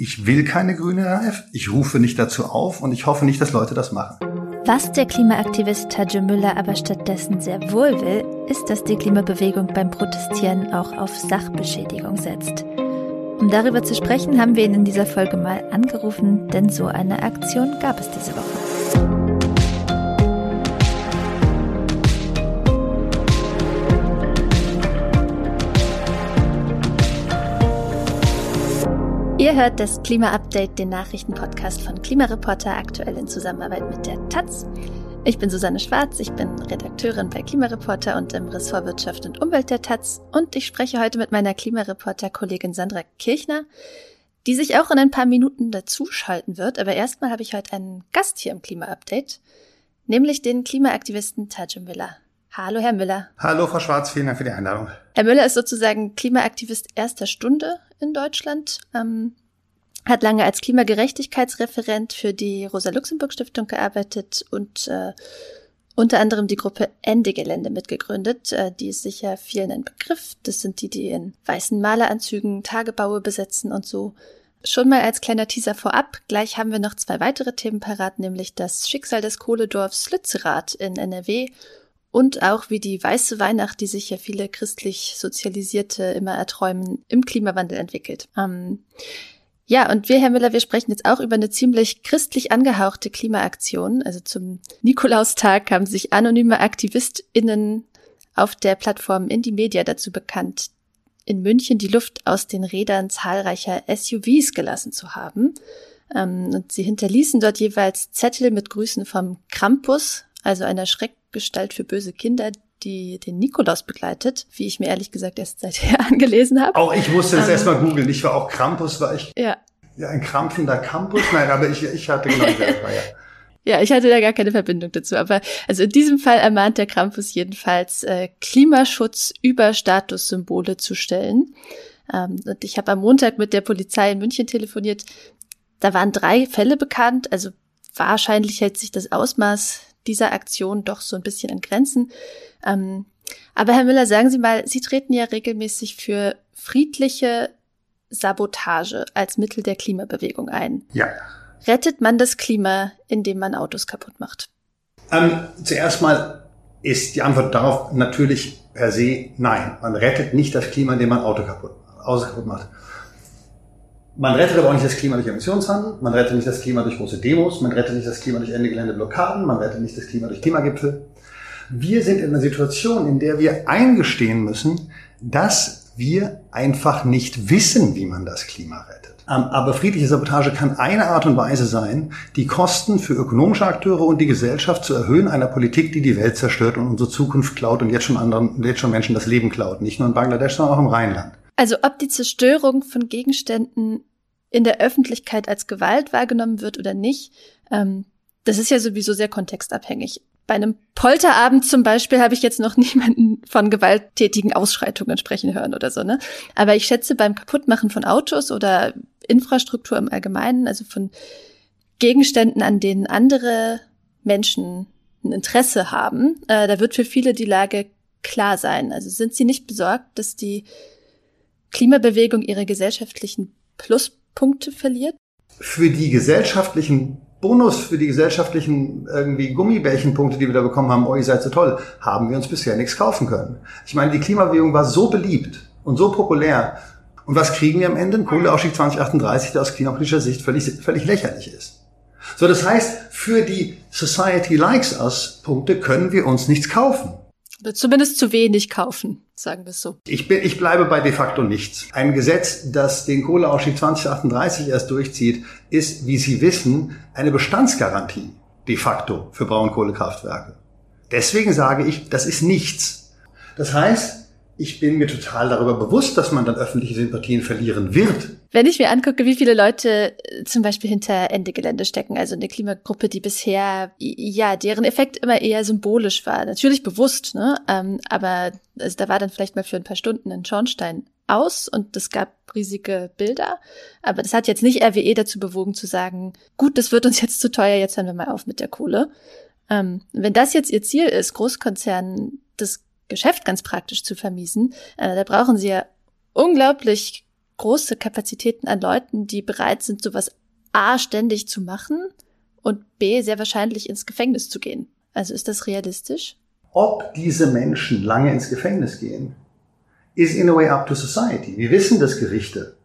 Ich will keine grüne RAF, ich rufe nicht dazu auf und ich hoffe nicht, dass Leute das machen. Was der Klimaaktivist Tadje Müller aber stattdessen sehr wohl will, ist, dass die Klimabewegung beim Protestieren auch auf Sachbeschädigung setzt. Um darüber zu sprechen, haben wir ihn in dieser Folge mal angerufen, denn so eine Aktion gab es diese Woche. Ihr hört das Klima-Update, den Nachrichtenpodcast von Klimareporter, aktuell in Zusammenarbeit mit der Taz. Ich bin Susanne Schwarz, ich bin Redakteurin bei Klimareporter und im Ressort Wirtschaft und Umwelt der Taz und ich spreche heute mit meiner Klimareporter-Kollegin Sandra Kirchner, die sich auch in ein paar Minuten dazuschalten wird. Aber erstmal habe ich heute einen Gast hier im Klima-Update, nämlich den Klimaaktivisten Tajim Müller. Hallo, Herr Müller. Hallo, Frau Schwarz, vielen Dank für die Einladung. Herr Müller ist sozusagen Klimaaktivist erster Stunde in Deutschland, ähm, hat lange als Klimagerechtigkeitsreferent für die Rosa-Luxemburg-Stiftung gearbeitet und äh, unter anderem die Gruppe Ende-Gelände mitgegründet. Äh, die ist sicher vielen ein Begriff. Das sind die, die in weißen Maleranzügen Tagebaue besetzen und so. Schon mal als kleiner Teaser vorab, gleich haben wir noch zwei weitere Themen parat, nämlich das Schicksal des Kohledorfs Lützerath in NRW und auch wie die weiße Weihnacht, die sich ja viele christlich Sozialisierte immer erträumen, im Klimawandel entwickelt. Ähm, ja, und wir, Herr Müller, wir sprechen jetzt auch über eine ziemlich christlich angehauchte Klimaaktion. Also zum Nikolaustag haben sich anonyme AktivistInnen auf der Plattform Indie Media dazu bekannt, in München die Luft aus den Rädern zahlreicher SUVs gelassen zu haben. Ähm, und sie hinterließen dort jeweils Zettel mit Grüßen vom Krampus, also einer Schreckgestalt für böse Kinder, die den Nikolaus begleitet, wie ich mir ehrlich gesagt erst seither angelesen habe. Auch ich musste es um, ähm, erstmal googeln. Ich war auch Krampus, war ich. Ja. Ja, ein krampfender Campus? Nein, aber ich, ich hatte genau selber, ja. Ja, ich hatte da gar keine Verbindung dazu. Aber also in diesem Fall ermahnt der Krampus jedenfalls, äh, Klimaschutz über Statussymbole zu stellen. Ähm, und ich habe am Montag mit der Polizei in München telefoniert. Da waren drei Fälle bekannt. Also wahrscheinlich hält sich das Ausmaß dieser Aktion doch so ein bisschen an Grenzen. Ähm, aber Herr Müller, sagen Sie mal, Sie treten ja regelmäßig für friedliche Sabotage als Mittel der Klimabewegung ein. Ja. Rettet man das Klima, indem man Autos kaputt macht? Ähm, zuerst mal ist die Antwort darauf natürlich per se nein. Man rettet nicht das Klima, indem man Auto kaputt, Autos kaputt macht. Man rettet aber auch nicht das Klima durch Emissionshandel, man rettet nicht das Klima durch große Demos, man rettet nicht das Klima durch Ende Geländeblockaden, man rettet nicht das Klima durch Klimagipfel. Wir sind in einer Situation, in der wir eingestehen müssen, dass wir einfach nicht wissen, wie man das Klima rettet. Ähm, aber friedliche Sabotage kann eine Art und Weise sein, die Kosten für ökonomische Akteure und die Gesellschaft zu erhöhen einer Politik, die die Welt zerstört und unsere Zukunft klaut und jetzt schon anderen, jetzt schon Menschen das Leben klaut. Nicht nur in Bangladesch, sondern auch im Rheinland. Also ob die Zerstörung von Gegenständen in der Öffentlichkeit als Gewalt wahrgenommen wird oder nicht, ähm, das ist ja sowieso sehr kontextabhängig. Bei einem Polterabend zum Beispiel habe ich jetzt noch niemanden von gewalttätigen Ausschreitungen sprechen hören oder so, ne? Aber ich schätze beim Kaputtmachen von Autos oder Infrastruktur im Allgemeinen, also von Gegenständen, an denen andere Menschen ein Interesse haben, äh, da wird für viele die Lage klar sein. Also sind sie nicht besorgt, dass die Klimabewegung ihre gesellschaftlichen Pluspunkte verliert? Für die gesellschaftlichen Bonus, für die gesellschaftlichen irgendwie Gummibärchenpunkte, die wir da bekommen haben, oh, ihr seid so toll, haben wir uns bisher nichts kaufen können. Ich meine, die Klimabewegung war so beliebt und so populär. Und was kriegen wir am Ende? Ein Kohleausstieg 2038, der aus klimapolitischer Sicht völlig, völlig lächerlich ist. So, das heißt, für die Society Likes Us Punkte können wir uns nichts kaufen. Zumindest zu wenig kaufen, sagen wir es so. Ich, bin, ich bleibe bei de facto nichts. Ein Gesetz, das den Kohleausstieg 2038 erst durchzieht, ist, wie Sie wissen, eine Bestandsgarantie de facto für Braunkohlekraftwerke. Deswegen sage ich, das ist nichts. Das heißt, ich bin mir total darüber bewusst, dass man dann öffentliche Sympathien verlieren wird. Wenn ich mir angucke, wie viele Leute äh, zum Beispiel hinter Ende Gelände stecken, also eine Klimagruppe, die bisher, ja, deren Effekt immer eher symbolisch war. Natürlich bewusst, ne? Ähm, aber also da war dann vielleicht mal für ein paar Stunden ein Schornstein aus und es gab riesige Bilder. Aber das hat jetzt nicht RWE dazu bewogen zu sagen, gut, das wird uns jetzt zu teuer, jetzt hören wir mal auf mit der Kohle. Ähm, wenn das jetzt ihr Ziel ist, Großkonzernen das Geschäft ganz praktisch zu vermiesen, äh, da brauchen sie ja unglaublich große Kapazitäten an Leuten, die bereit sind, sowas A ständig zu machen und B sehr wahrscheinlich ins Gefängnis zu gehen. Also ist das realistisch? Ob diese Menschen lange ins Gefängnis gehen, is in a way up to society. Wir wissen, dass Gerichte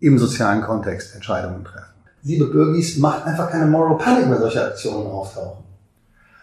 im sozialen Kontext Entscheidungen treffen. Liebe Bürgis, macht einfach keine Moral Panic, wenn solche Aktionen auftauchen.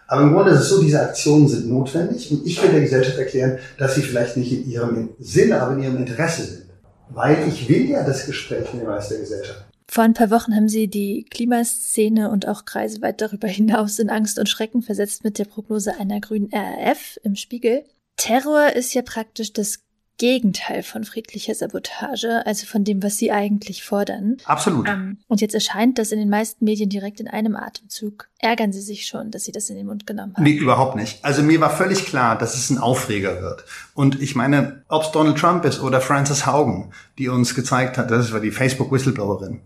Aber im Grunde ist es so, diese Aktionen sind notwendig und ich will der Gesellschaft erklären, dass sie vielleicht nicht in ihrem Sinne, aber in ihrem Interesse sind. Weil ich will ja das Gespräch mit dem Rest der Gesellschaft. Vor ein paar Wochen haben Sie die Klimaszene und auch Kreise weit darüber hinaus in Angst und Schrecken versetzt mit der Prognose einer grünen RAF im Spiegel. Terror ist ja praktisch das Gegenteil von friedlicher Sabotage, also von dem, was sie eigentlich fordern. Absolut. Ähm, und jetzt erscheint das in den meisten Medien direkt in einem Atemzug. Ärgern Sie sich schon, dass Sie das in den Mund genommen haben? Nee, überhaupt nicht. Also mir war völlig klar, dass es ein Aufreger wird. Und ich meine, ob es Donald Trump ist oder Frances Haugen, die uns gezeigt hat, das war die Facebook-Whistleblowerin,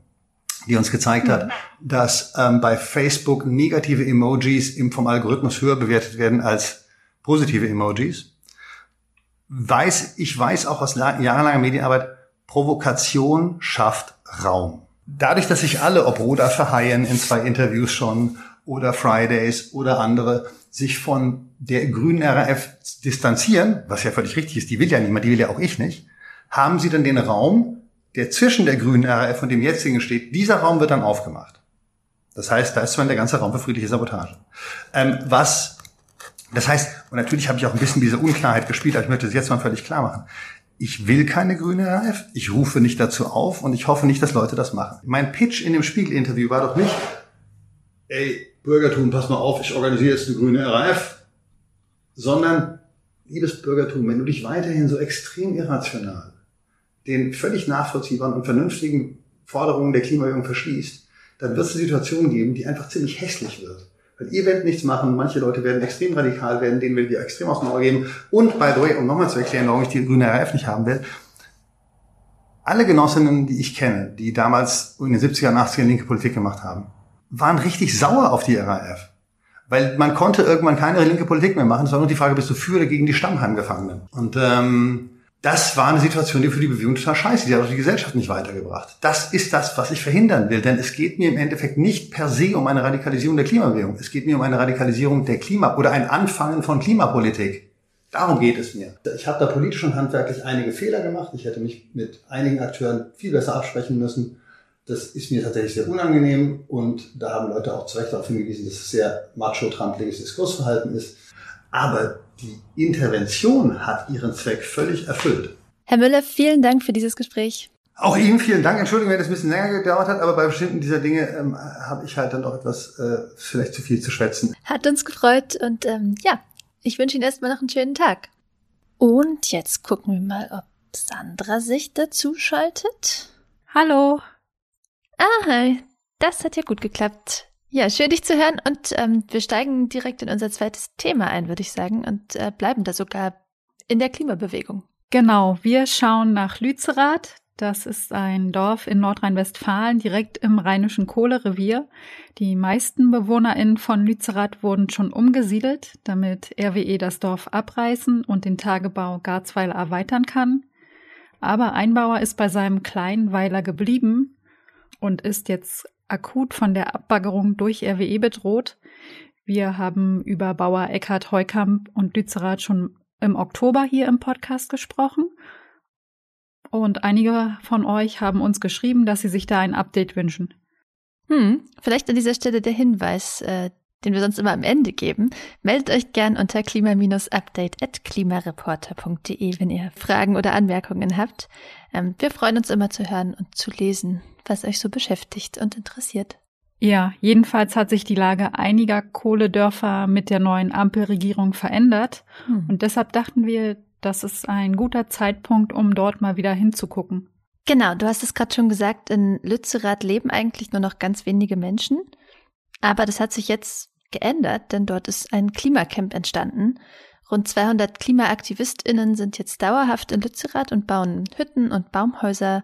die uns gezeigt hat, mhm. dass ähm, bei Facebook negative Emojis im, vom Algorithmus höher bewertet werden als positive Emojis weiß, ich weiß auch aus jahrelanger Medienarbeit, Provokation schafft Raum. Dadurch, dass sich alle, ob Roda Verheyen in zwei Interviews schon oder Fridays oder andere, sich von der grünen RAF distanzieren, was ja völlig richtig ist, die will ja niemand, die will ja auch ich nicht, haben sie dann den Raum, der zwischen der grünen RAF und dem jetzigen steht, dieser Raum wird dann aufgemacht. Das heißt, da ist zwar der ganze Raum für friedliche Sabotage. Ähm, was das heißt, und natürlich habe ich auch ein bisschen diese Unklarheit gespielt, aber ich möchte es jetzt mal völlig klar machen. Ich will keine grüne RAF, ich rufe nicht dazu auf und ich hoffe nicht, dass Leute das machen. Mein Pitch in dem Spiegel-Interview war doch nicht, ey, Bürgertum, pass mal auf, ich organisiere jetzt eine grüne RAF, sondern, liebes Bürgertum, wenn du dich weiterhin so extrem irrational den völlig nachvollziehbaren und vernünftigen Forderungen der Klimabewegung verschließt, dann wird es eine Situation geben, die einfach ziemlich hässlich wird. Weil ihr werdet nichts machen, manche Leute werden extrem radikal werden, denen will wir extrem aus dem Auge geben. Und by the way, um nochmal zu erklären, warum ich die grüne RAF nicht haben will, alle Genossinnen, die ich kenne, die damals in den 70er und 80er linke Politik gemacht haben, waren richtig sauer auf die RAF. Weil man konnte irgendwann keine linke Politik mehr machen. Es war nur die Frage, bist du für oder gegen die Stammheimgefangenen? Und ähm, das war eine Situation, die für die Bewegung total scheiße, die hat auch die Gesellschaft nicht weitergebracht. Das ist das, was ich verhindern will, denn es geht mir im Endeffekt nicht per se um eine Radikalisierung der Klimabewegung. Es geht mir um eine Radikalisierung der Klima- oder ein Anfangen von Klimapolitik. Darum geht es mir. Ich habe da politisch und handwerklich einige Fehler gemacht. Ich hätte mich mit einigen Akteuren viel besser absprechen müssen. Das ist mir tatsächlich sehr unangenehm und da haben Leute auch zu Recht darauf hingewiesen, dass es sehr macho-trampeliges Diskursverhalten ist. Aber die Intervention hat ihren Zweck völlig erfüllt. Herr Müller, vielen Dank für dieses Gespräch. Auch Ihnen vielen Dank. Entschuldigung, wenn das ein bisschen länger gedauert hat, aber bei bestimmten dieser Dinge ähm, habe ich halt dann doch etwas äh, vielleicht zu viel zu schwätzen. Hat uns gefreut und ähm, ja, ich wünsche Ihnen erstmal noch einen schönen Tag. Und jetzt gucken wir mal, ob Sandra sich dazu schaltet. Hallo. Ah, hi. Das hat ja gut geklappt. Ja, schön dich zu hören und ähm, wir steigen direkt in unser zweites Thema ein, würde ich sagen, und äh, bleiben da sogar in der Klimabewegung. Genau, wir schauen nach Lützerath. Das ist ein Dorf in Nordrhein-Westfalen, direkt im rheinischen Kohlerevier. Die meisten BewohnerInnen von Lützerath wurden schon umgesiedelt, damit RWE das Dorf abreißen und den Tagebau Garzweiler erweitern kann. Aber ein Bauer ist bei seinem kleinen Weiler geblieben und ist jetzt akut von der Abbaggerung durch RWE bedroht. Wir haben über Bauer Eckhard Heukamp und Lützerath schon im Oktober hier im Podcast gesprochen. Und einige von euch haben uns geschrieben, dass sie sich da ein Update wünschen. Hm, vielleicht an dieser Stelle der Hinweis, äh, den wir sonst immer am Ende geben. Meldet euch gern unter klima-update.klimareporter.de, wenn ihr Fragen oder Anmerkungen habt. Ähm, wir freuen uns immer zu hören und zu lesen, was euch so beschäftigt und interessiert. Ja, jedenfalls hat sich die Lage einiger Kohledörfer mit der neuen Ampelregierung verändert. Hm. Und deshalb dachten wir, das ist ein guter Zeitpunkt, um dort mal wieder hinzugucken. Genau, du hast es gerade schon gesagt, in Lützerath leben eigentlich nur noch ganz wenige Menschen. Aber das hat sich jetzt geändert, denn dort ist ein Klimacamp entstanden. Rund 200 KlimaaktivistInnen sind jetzt dauerhaft in Lützerath und bauen Hütten und Baumhäuser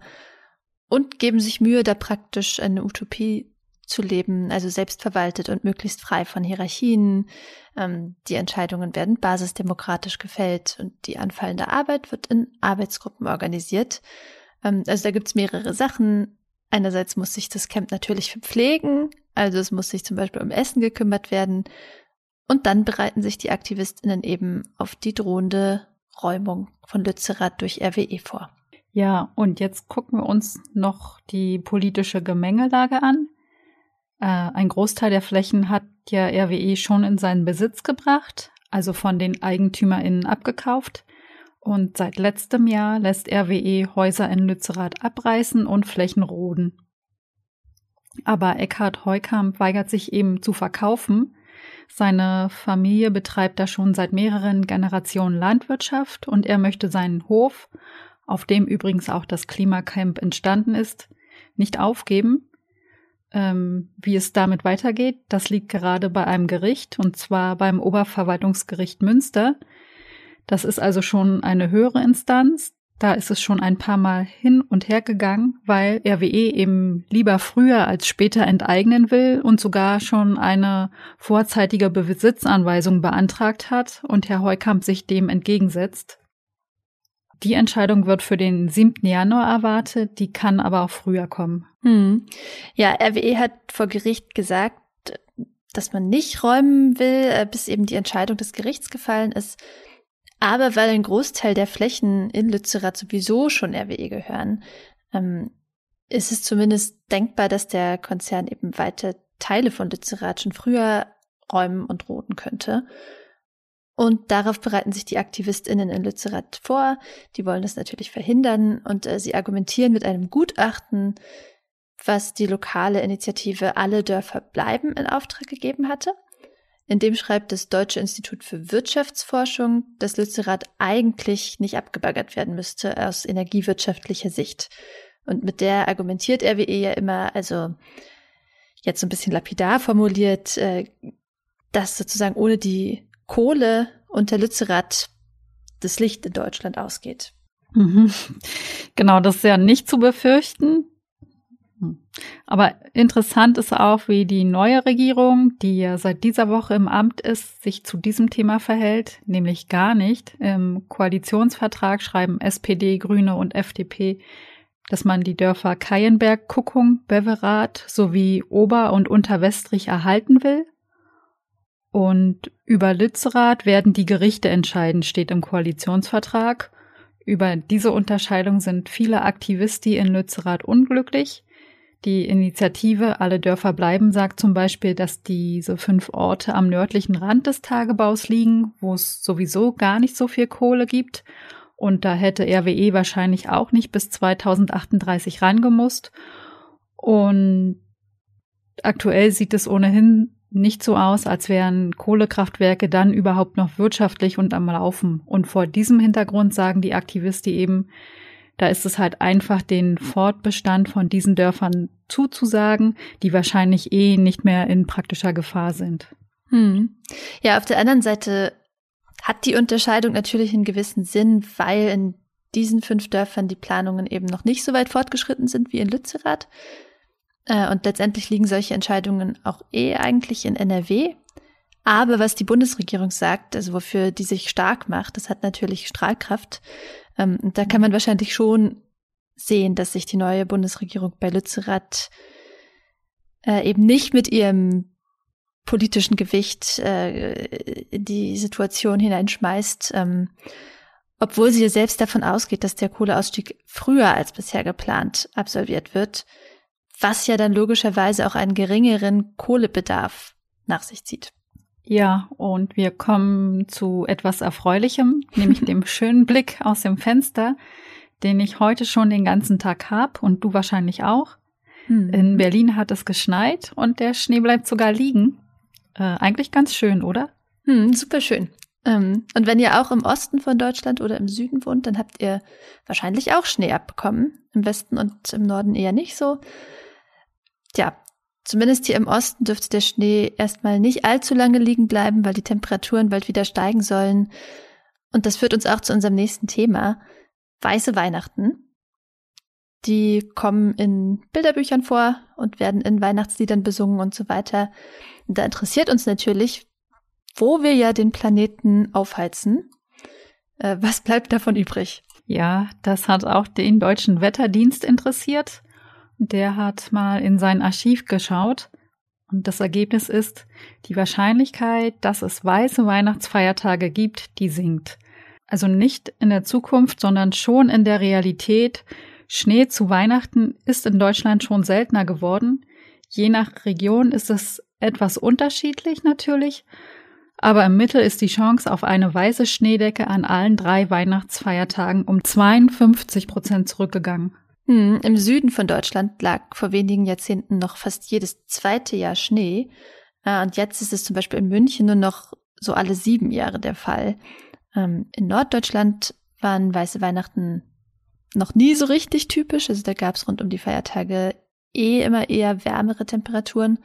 und geben sich Mühe, da praktisch eine Utopie zu leben, also selbstverwaltet und möglichst frei von Hierarchien. Ähm, die Entscheidungen werden basisdemokratisch gefällt und die anfallende Arbeit wird in Arbeitsgruppen organisiert. Ähm, also da gibt's mehrere Sachen. Einerseits muss sich das Camp natürlich verpflegen, also es muss sich zum Beispiel um Essen gekümmert werden. Und dann bereiten sich die AktivistInnen eben auf die drohende Räumung von Lützerath durch RWE vor. Ja, und jetzt gucken wir uns noch die politische Gemengelage an. Äh, ein Großteil der Flächen hat ja RWE schon in seinen Besitz gebracht, also von den EigentümerInnen abgekauft. Und seit letztem Jahr lässt RWE Häuser in Lützerath abreißen und Flächen roden. Aber Eckhard Heukamp weigert sich eben zu verkaufen. Seine Familie betreibt da schon seit mehreren Generationen Landwirtschaft und er möchte seinen Hof, auf dem übrigens auch das Klimacamp entstanden ist, nicht aufgeben. Ähm, wie es damit weitergeht, das liegt gerade bei einem Gericht und zwar beim Oberverwaltungsgericht Münster. Das ist also schon eine höhere Instanz. Da ist es schon ein paar Mal hin und her gegangen, weil RWE eben lieber früher als später enteignen will und sogar schon eine vorzeitige Besitzanweisung beantragt hat und Herr Heukamp sich dem entgegensetzt. Die Entscheidung wird für den 7. Januar erwartet, die kann aber auch früher kommen. Hm. Ja, RWE hat vor Gericht gesagt, dass man nicht räumen will, äh, bis eben die Entscheidung des Gerichts gefallen ist. Aber weil ein Großteil der Flächen in Lützerath sowieso schon RWE gehören, ähm, ist es zumindest denkbar, dass der Konzern eben weite Teile von Lützerath schon früher räumen und roten könnte. Und darauf bereiten sich die AktivistInnen in Lützerath vor. Die wollen das natürlich verhindern und äh, sie argumentieren mit einem Gutachten, was die lokale Initiative Alle Dörfer bleiben in Auftrag gegeben hatte. In dem schreibt das Deutsche Institut für Wirtschaftsforschung, dass Lützerath eigentlich nicht abgebaggert werden müsste aus energiewirtschaftlicher Sicht. Und mit der argumentiert RWE ja immer, also jetzt so ein bisschen lapidar formuliert, äh, dass sozusagen ohne die Kohle unter Lützerath das Licht in Deutschland ausgeht. Mhm. Genau, das ist ja nicht zu befürchten. Hm. Aber interessant ist auch, wie die neue Regierung, die ja seit dieser Woche im Amt ist, sich zu diesem Thema verhält, nämlich gar nicht. Im Koalitionsvertrag schreiben SPD, Grüne und FDP, dass man die Dörfer Keienberg, Kuckung, Beverath sowie Ober- und Unterwestrich erhalten will. Und über Lützerath werden die Gerichte entscheiden, steht im Koalitionsvertrag. Über diese Unterscheidung sind viele Aktivisten in Lützerath unglücklich. Die Initiative Alle Dörfer bleiben sagt zum Beispiel, dass diese fünf Orte am nördlichen Rand des Tagebaus liegen, wo es sowieso gar nicht so viel Kohle gibt. Und da hätte RWE wahrscheinlich auch nicht bis 2038 rangemusst. Und aktuell sieht es ohnehin nicht so aus, als wären Kohlekraftwerke dann überhaupt noch wirtschaftlich und am Laufen. Und vor diesem Hintergrund sagen die Aktivisten eben, da ist es halt einfach, den Fortbestand von diesen Dörfern zuzusagen, die wahrscheinlich eh nicht mehr in praktischer Gefahr sind. Hm. Ja, auf der anderen Seite hat die Unterscheidung natürlich einen gewissen Sinn, weil in diesen fünf Dörfern die Planungen eben noch nicht so weit fortgeschritten sind wie in Lützerath. Äh, und letztendlich liegen solche Entscheidungen auch eh eigentlich in NRW. Aber was die Bundesregierung sagt, also wofür die sich stark macht, das hat natürlich Strahlkraft. Ähm, da kann man wahrscheinlich schon sehen, dass sich die neue Bundesregierung bei Lützerath äh, eben nicht mit ihrem politischen Gewicht äh, in die Situation hineinschmeißt, ähm, obwohl sie selbst davon ausgeht, dass der Kohleausstieg früher als bisher geplant absolviert wird, was ja dann logischerweise auch einen geringeren Kohlebedarf nach sich zieht. Ja, und wir kommen zu etwas Erfreulichem, nämlich dem schönen Blick aus dem Fenster, den ich heute schon den ganzen Tag hab und du wahrscheinlich auch. Hm. In Berlin hat es geschneit und der Schnee bleibt sogar liegen. Äh, eigentlich ganz schön, oder? Hm, super schön. Ähm, und wenn ihr auch im Osten von Deutschland oder im Süden wohnt, dann habt ihr wahrscheinlich auch Schnee abbekommen. Im Westen und im Norden eher nicht so. Tja, Zumindest hier im Osten dürfte der Schnee erstmal nicht allzu lange liegen bleiben, weil die Temperaturen bald wieder steigen sollen. Und das führt uns auch zu unserem nächsten Thema. Weiße Weihnachten. Die kommen in Bilderbüchern vor und werden in Weihnachtsliedern besungen und so weiter. Und da interessiert uns natürlich, wo wir ja den Planeten aufheizen. Äh, was bleibt davon übrig? Ja, das hat auch den deutschen Wetterdienst interessiert. Der hat mal in sein Archiv geschaut und das Ergebnis ist, die Wahrscheinlichkeit, dass es weiße Weihnachtsfeiertage gibt, die sinkt. Also nicht in der Zukunft, sondern schon in der Realität. Schnee zu Weihnachten ist in Deutschland schon seltener geworden. Je nach Region ist es etwas unterschiedlich natürlich, aber im Mittel ist die Chance auf eine weiße Schneedecke an allen drei Weihnachtsfeiertagen um 52 Prozent zurückgegangen. Hm, Im Süden von Deutschland lag vor wenigen Jahrzehnten noch fast jedes zweite Jahr Schnee. Äh, und jetzt ist es zum Beispiel in München nur noch so alle sieben Jahre der Fall. Ähm, in Norddeutschland waren weiße Weihnachten noch nie so richtig typisch. Also da gab es rund um die Feiertage eh immer eher wärmere Temperaturen.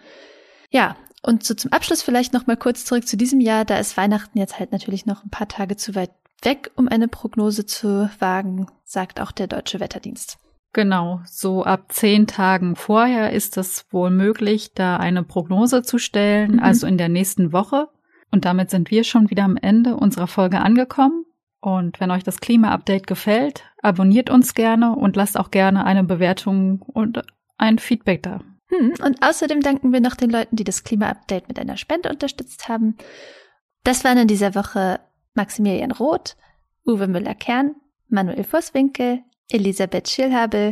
Ja, und so zum Abschluss vielleicht noch mal kurz zurück zu diesem Jahr. Da ist Weihnachten jetzt halt natürlich noch ein paar Tage zu weit weg, um eine Prognose zu wagen, sagt auch der Deutsche Wetterdienst. Genau, so ab zehn Tagen vorher ist es wohl möglich, da eine Prognose zu stellen, mhm. also in der nächsten Woche. Und damit sind wir schon wieder am Ende unserer Folge angekommen. Und wenn euch das Klima-Update gefällt, abonniert uns gerne und lasst auch gerne eine Bewertung und ein Feedback da. Hm, und außerdem danken wir noch den Leuten, die das Klima-Update mit einer Spende unterstützt haben. Das waren in dieser Woche Maximilian Roth, Uwe Müller-Kern, Manuel Vosswinkel, Elisabeth Schilhabel,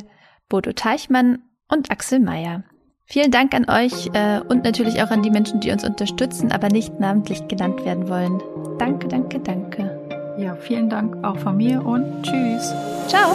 Bodo Teichmann und Axel Meyer. Vielen Dank an euch äh, und natürlich auch an die Menschen, die uns unterstützen, aber nicht namentlich genannt werden wollen. Danke, danke, danke. Ja, vielen Dank auch von mir und tschüss. Ciao.